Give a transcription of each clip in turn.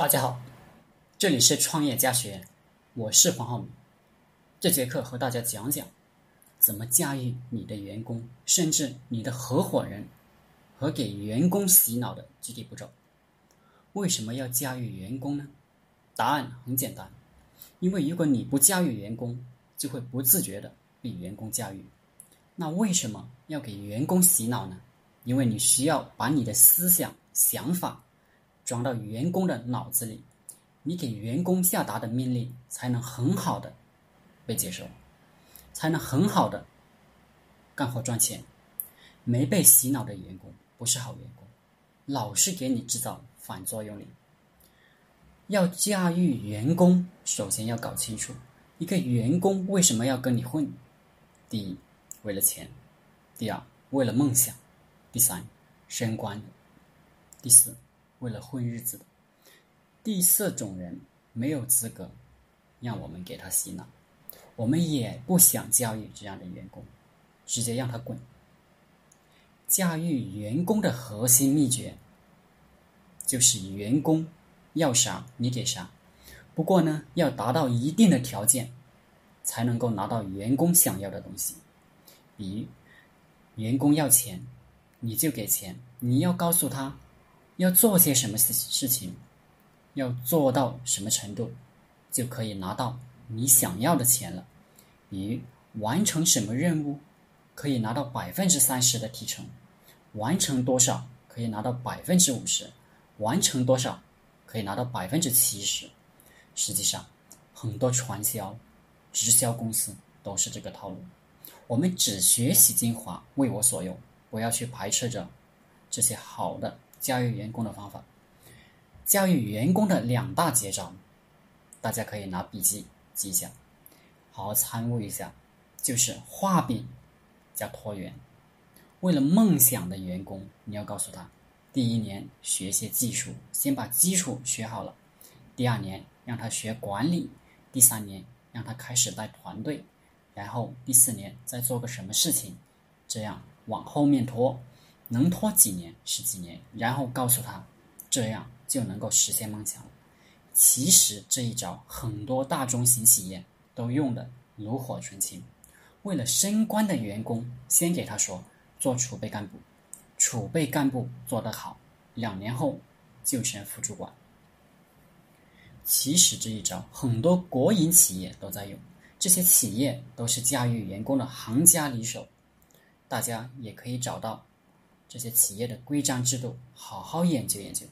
大家好，这里是创业家学，我是黄浩明。这节课和大家讲讲怎么驾驭你的员工，甚至你的合伙人和给员工洗脑的具体步骤。为什么要驾驭员工呢？答案很简单，因为如果你不驾驭员工，就会不自觉的被员工驾驭。那为什么要给员工洗脑呢？因为你需要把你的思想想法。装到员工的脑子里，你给员工下达的命令才能很好的被接受，才能很好的干活赚钱。没被洗脑的员工不是好员工，老是给你制造反作用力。要驾驭员工，首先要搞清楚一个员工为什么要跟你混。第一，为了钱；第二，为了梦想；第三，升官；第四。为了混日子的第四种人没有资格让我们给他洗脑，我们也不想教育这样的员工，直接让他滚。驾驭员工的核心秘诀就是员工要啥你给啥，不过呢要达到一定的条件才能够拿到员工想要的东西，比如员工要钱，你就给钱，你要告诉他。要做些什么事事情，要做到什么程度，就可以拿到你想要的钱了。比完成什么任务，可以拿到百分之三十的提成；完成多少可以拿到百分之五十；完成多少可以拿到百分之七十。实际上，很多传销、直销公司都是这个套路。我们只学习精华，为我所用，不要去排斥着这些好的。教育员工的方法，教育员工的两大绝招，大家可以拿笔记记一下，好好参悟一下。就是画饼加拖延。为了梦想的员工，你要告诉他：第一年学些技术，先把基础学好了；第二年让他学管理；第三年让他开始带团队；然后第四年再做个什么事情，这样往后面拖。能拖几年是几年，然后告诉他，这样就能够实现梦想了。其实这一招很多大中型企业都用的炉火纯青。为了升官的员工，先给他说做储备干部，储备干部做得好，两年后就升副主管。其实这一招很多国营企业都在用，这些企业都是驾驭员工的行家里手，大家也可以找到。这些企业的规章制度，好好研究研究，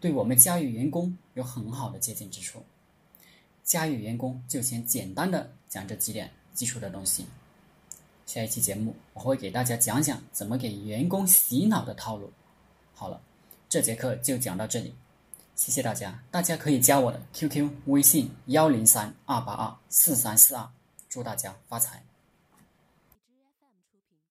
对我们家与员工有很好的借鉴之处。家与员工就先简单的讲这几点基础的东西。下一期节目我会给大家讲讲怎么给员工洗脑的套路。好了，这节课就讲到这里，谢谢大家。大家可以加我的 QQ 微信幺零三二八二四三四二，祝大家发财。